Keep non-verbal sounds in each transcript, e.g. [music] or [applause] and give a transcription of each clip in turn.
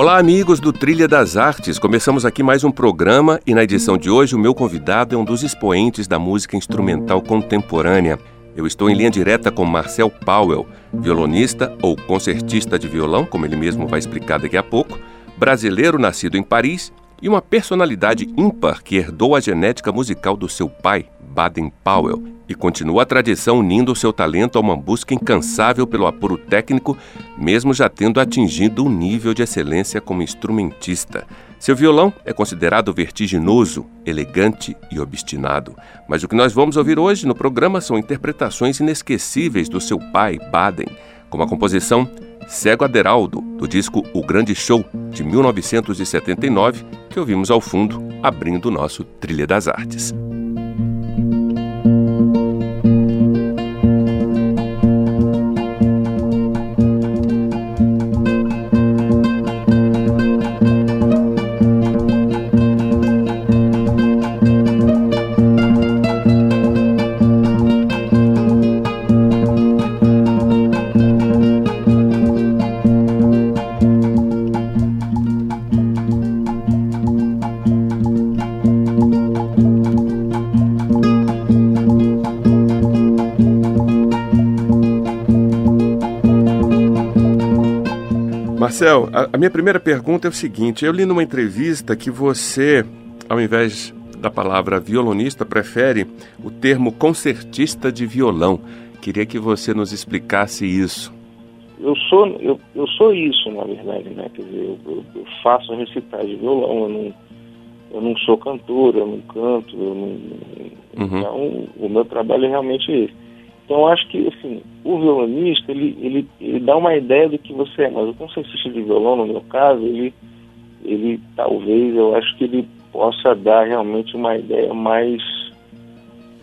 Olá, amigos do Trilha das Artes. Começamos aqui mais um programa e na edição de hoje o meu convidado é um dos expoentes da música instrumental contemporânea. Eu estou em linha direta com Marcel Powell, violonista ou concertista de violão, como ele mesmo vai explicar daqui a pouco, brasileiro nascido em Paris e uma personalidade ímpar que herdou a genética musical do seu pai, Baden Powell, e continua a tradição unindo seu talento a uma busca incansável pelo apuro técnico, mesmo já tendo atingido um nível de excelência como instrumentista. Seu violão é considerado vertiginoso, elegante e obstinado, mas o que nós vamos ouvir hoje no programa são interpretações inesquecíveis do seu pai, Baden, como a composição Cego Aderaldo, do disco O Grande Show, de 1979, que ouvimos ao fundo, abrindo o nosso Trilha das Artes. Marcel, a, a minha primeira pergunta é o seguinte: eu li numa entrevista que você, ao invés da palavra violonista, prefere o termo concertista de violão. Queria que você nos explicasse isso. Eu sou, eu, eu sou isso, na verdade, né? Quer dizer, eu, eu, eu faço recitais de violão, eu não, eu não sou cantor, eu não canto, eu não. Uhum. Então, o meu trabalho é realmente esse. Então, acho que, assim, o violonista, ele, ele, ele dá uma ideia do que você é, mas o concertista de violão, no meu caso, ele, ele talvez, eu acho que ele possa dar realmente uma ideia mais,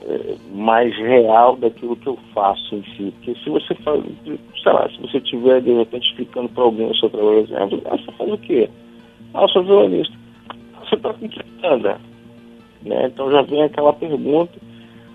é, mais real daquilo que eu faço em si. Porque se você faz, sei lá, se você estiver, de repente, explicando para alguém o seu trabalho, exemplo, ah, você faz o quê? Ah, eu sou violonista. Você toca em que banda? Né? Então já vem aquela pergunta,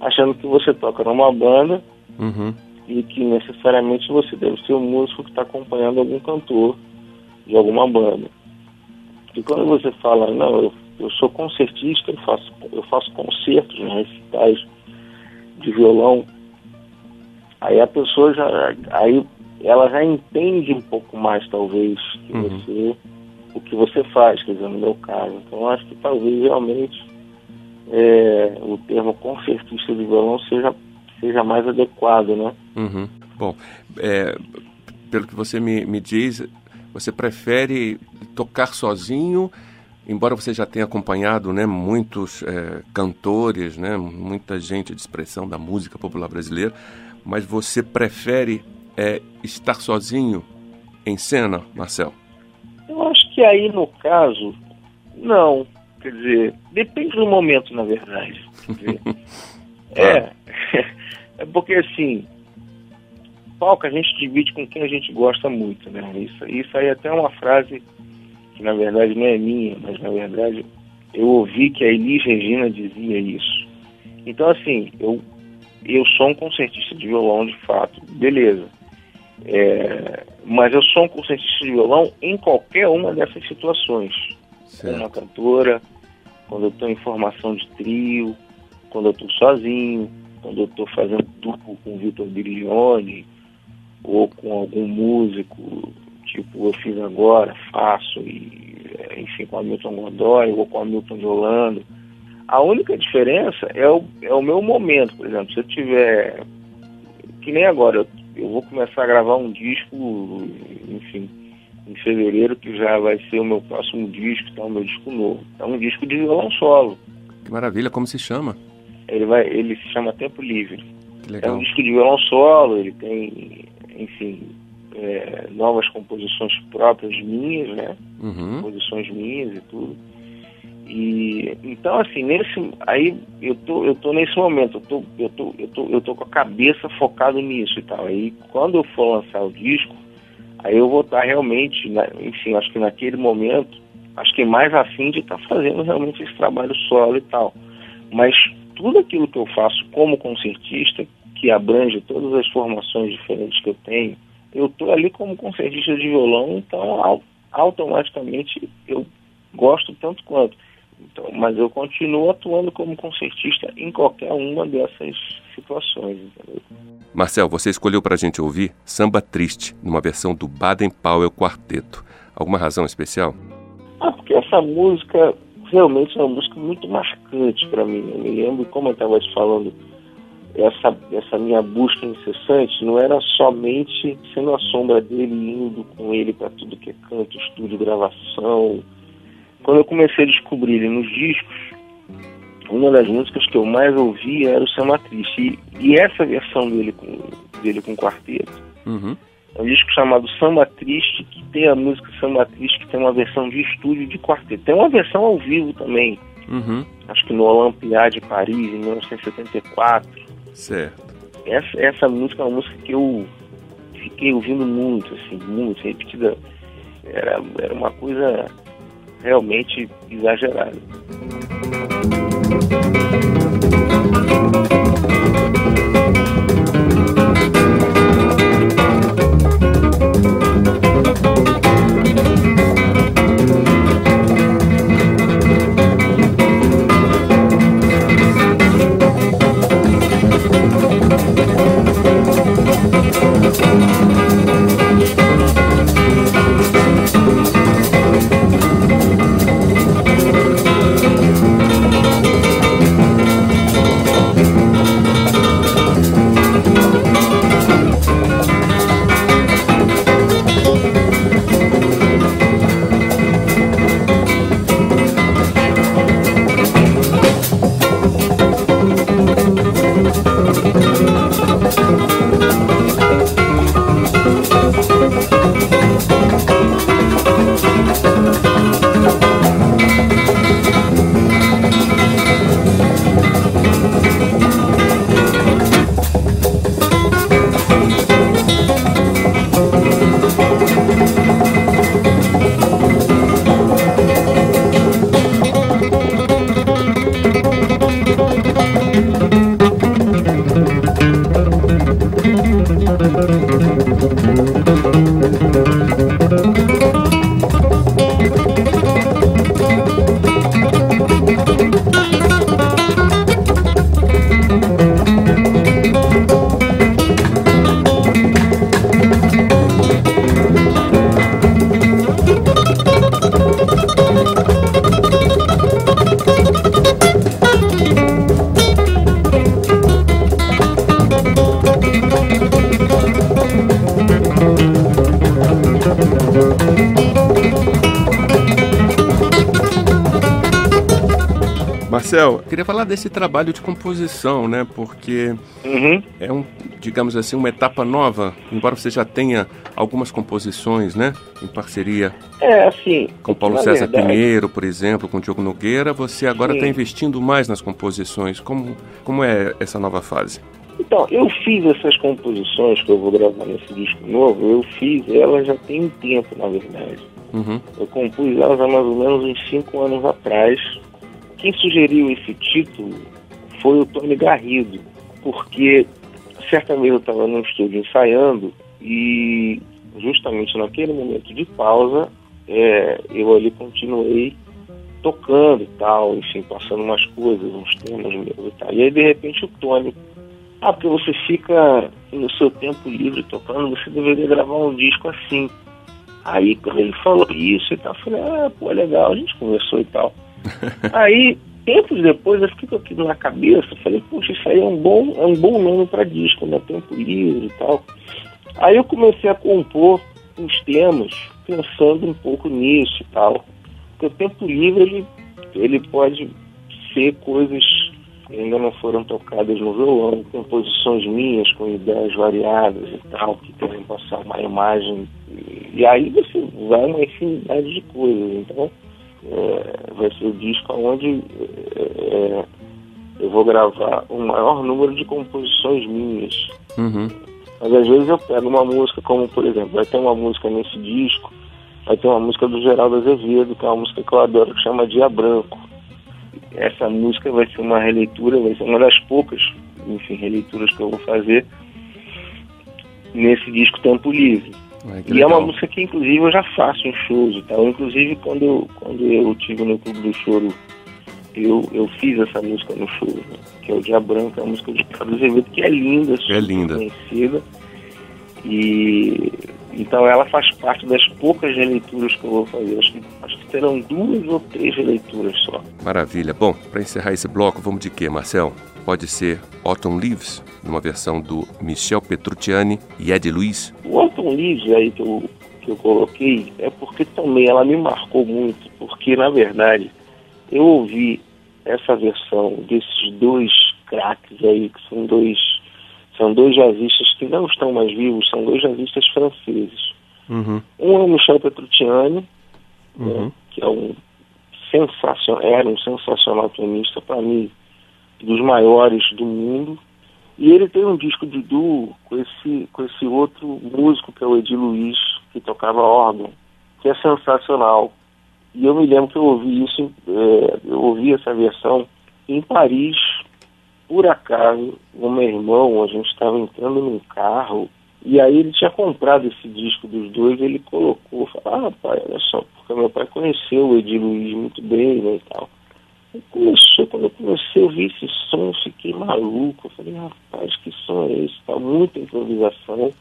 achando que você toca numa banda, Uhum. E que necessariamente você deve ser um músico que está acompanhando algum cantor de alguma banda. E quando você fala, não, eu, eu sou concertista, eu faço, eu faço concertos, né, recitais de violão, aí a pessoa já, aí ela já entende um pouco mais, talvez, que uhum. você, o que você faz, quer dizer, no meu caso. Então, eu acho que talvez realmente é, o termo concertista de violão seja seja mais adequado, né? Uhum. Bom, é, pelo que você me, me diz, você prefere tocar sozinho, embora você já tenha acompanhado né, muitos é, cantores, né, muita gente de expressão da música popular brasileira, mas você prefere é, estar sozinho em cena, Marcel? Eu acho que aí, no caso, não. Quer dizer, depende do momento, na verdade. [laughs] é. É porque assim, palco a gente divide com quem a gente gosta muito, né? Isso, isso aí é até uma frase que na verdade não é minha, mas na verdade eu ouvi que a Elis Regina dizia isso. Então assim, eu, eu sou um concertista de violão de fato, beleza. É, mas eu sou um concertista de violão em qualquer uma dessas situações. Certo. Uma cantora, quando eu estou em formação de trio, quando eu estou sozinho, quando eu estou fazendo turno com o Vitor Biriglione ou com algum músico, tipo eu fiz agora, faço, e, enfim, com a Milton Godoy ou com a Milton de Holanda. A única diferença é o, é o meu momento, por exemplo, se eu tiver, que nem agora, eu, eu vou começar a gravar um disco, enfim, em fevereiro, que já vai ser o meu próximo disco, então, o meu disco novo. É um disco de violão solo. Que maravilha, como se chama? Ele, vai, ele se chama Tempo Livre. É um disco de violão solo, ele tem, enfim, é, novas composições próprias minhas, né? Uhum. Composições minhas e tudo. E então assim, nesse aí eu tô eu tô nesse momento, eu tô eu tô eu tô eu tô com a cabeça focado nisso e tal. Aí quando eu for lançar o disco, aí eu vou estar realmente, enfim, acho que naquele momento, acho que mais afim de estar fazendo realmente esse trabalho solo e tal. Mas tudo aquilo que eu faço como concertista, que abrange todas as formações diferentes que eu tenho, eu estou ali como concertista de violão, então automaticamente eu gosto tanto quanto. Então, mas eu continuo atuando como concertista em qualquer uma dessas situações. Entendeu? Marcel, você escolheu para a gente ouvir Samba Triste, numa versão do Baden Powell Quarteto. Alguma razão especial? Ah, porque essa música realmente é uma música muito marcante para mim. Eu me lembro, como eu estava te falando, essa, essa minha busca incessante não era somente sendo a sombra dele, indo com ele para tudo que é canto, estúdio, gravação. Quando eu comecei a descobrir ele nos discos, uma das músicas que eu mais ouvia era o Samba Triste. E, e essa versão dele com, dele com quarteto uhum. É um disco chamado Samba Triste, que tem a música Samba Triste, que tem uma versão de estúdio de quarteto. Tem uma versão ao vivo também. Uhum. Acho que no Olympiade de Paris, em 1974. Certo. Essa, essa música é uma música que eu fiquei ouvindo muito, assim, muito, repetida. Era, era uma coisa realmente exagerada. Marcel, queria falar desse trabalho de composição, né? Porque uhum. é um, digamos assim, uma etapa nova, embora você já tenha algumas composições, né? Em parceria é, assim, com Paulo César verdade, Pinheiro, por exemplo, com Diogo Nogueira, você agora está investindo mais nas composições. Como, como é essa nova fase? Então, eu fiz essas composições que eu vou gravar nesse disco novo, eu fiz elas já tem um tempo, na verdade. Uhum. Eu compus elas há mais ou menos uns cinco anos atrás, quem sugeriu esse título foi o Tony Garrido, porque certa vez eu estava no estúdio ensaiando e justamente naquele momento de pausa é, eu ali continuei tocando e tal, enfim, passando umas coisas, uns temas meus e tal. E aí de repente o Tony, ah, porque você fica no seu tempo livre tocando, você deveria gravar um disco assim. Aí quando ele falou isso e tal, eu falei, ah, pô, legal, a gente conversou e tal. [laughs] aí, tempos depois, eu fiquei aquilo na cabeça, falei, poxa, isso aí é um bom, é um bom nome para disco, né? Tempo livre e tal. Aí eu comecei a compor os temas, pensando um pouco nisso e tal. Porque o tempo livre, ele, ele pode ser coisas ainda não foram tocadas no violão, composições minhas com ideias variadas e tal, que querem passar uma imagem. E aí você vai uma infinidade de coisas. Então, é, vai ser o disco onde é, é, eu vou gravar o maior número de composições minhas. Uhum. Mas às vezes eu pego uma música, como por exemplo, vai ter uma música nesse disco, vai ter uma música do Geraldo Azevedo, que é uma música que eu adoro, que chama Dia Branco. Essa música vai ser uma releitura, vai ser uma das poucas, enfim, releituras que eu vou fazer nesse disco Tempo Livre. E legal. é uma música que inclusive eu já faço em shows e tal. Inclusive quando eu, quando eu tive no Clube do Choro, eu, eu fiz essa música no show, né? que é o Dia Branco, é uma música de Carlos Azevedo, que é linda, é linda. conhecida. E então ela faz parte das poucas releituras que eu vou fazer. Acho que, acho que terão duas ou três releituras só. Maravilha. Bom, para encerrar esse bloco, vamos de quê, Marcel? Pode ser Autumn Leaves, numa versão do Michel Petrucciani e Ed Luiz. O Autumn Leaves aí que eu, que eu coloquei é porque também ela me marcou muito, porque na verdade eu ouvi essa versão desses dois craques aí, que são dois são dois jazzistas que não estão mais vivos, são dois jazzistas franceses. Uhum. Um é o Michel Petrucciani, uhum. né, que é um sensacional, era um sensacional pianista para mim, dos maiores do mundo. E ele tem um disco de duo com esse, com esse outro músico que é o Edi Luiz, que tocava órgão, que é sensacional. E eu me lembro que eu ouvi isso, é, eu ouvi essa versão em Paris, por acaso, o meu irmão, a gente estava entrando num carro, e aí ele tinha comprado esse disco dos dois, ele colocou, falou, ah, pai, olha só, porque meu pai conheceu o Edi Luiz muito bem, né, e tal. Começou, quando eu comecei a ouvir esse som, eu fiquei maluco. Eu falei, rapaz, que som é esse? Tá muita improvisação.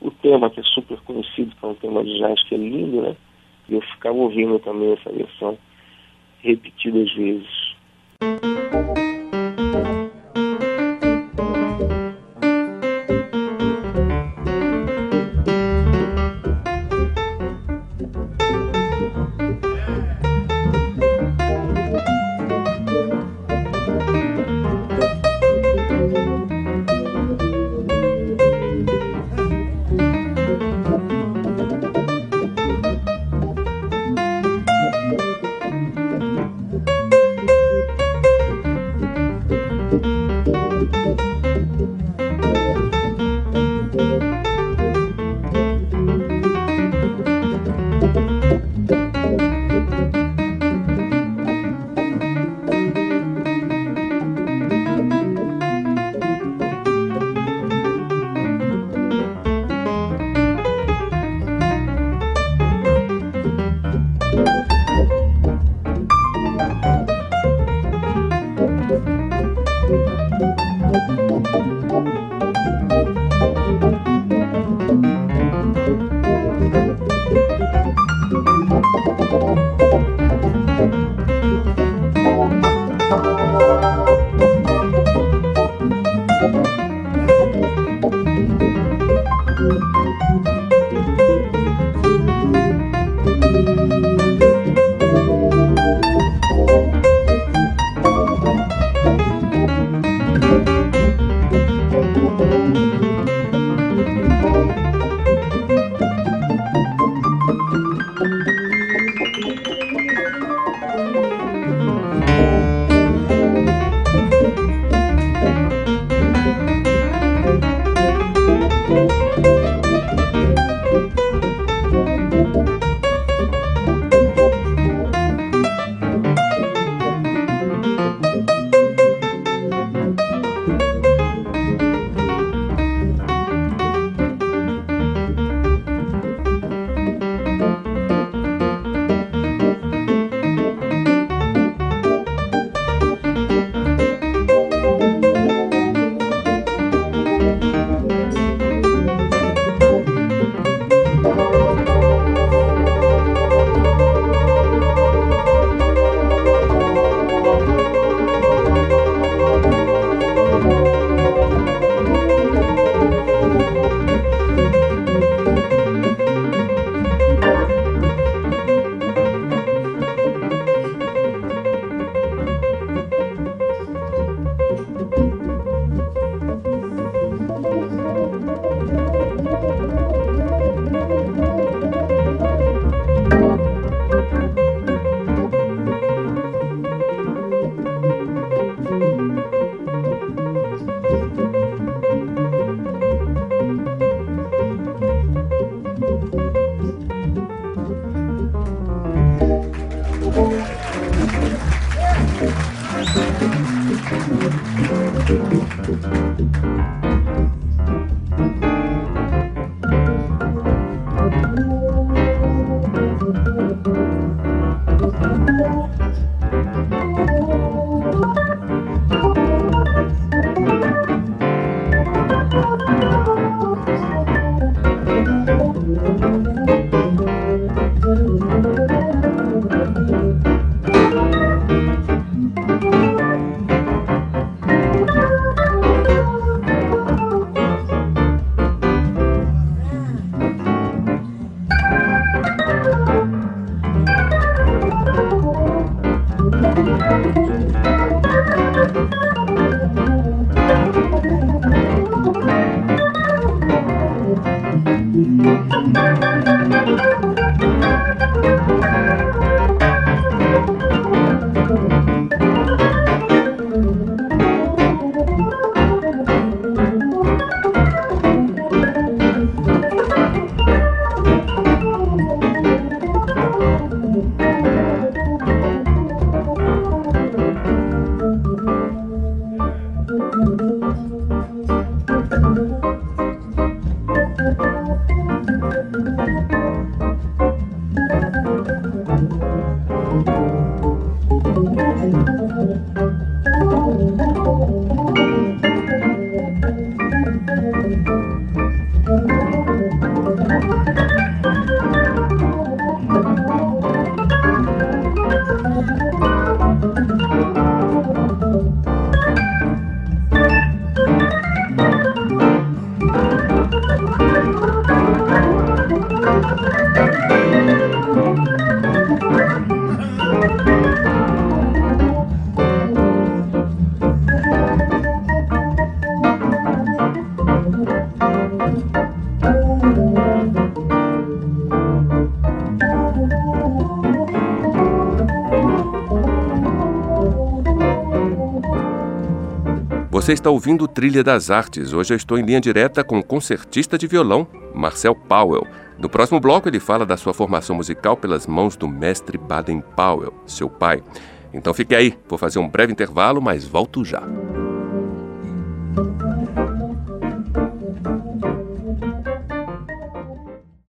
O tema que é super conhecido, que é um tema de jazz que é lindo, né? E eu ficava ouvindo também essa versão repetidas vezes. Você está ouvindo Trilha das Artes. Hoje eu estou em linha direta com o concertista de violão, Marcel Powell. No próximo bloco, ele fala da sua formação musical pelas mãos do mestre Baden Powell, seu pai. Então fique aí, vou fazer um breve intervalo, mas volto já.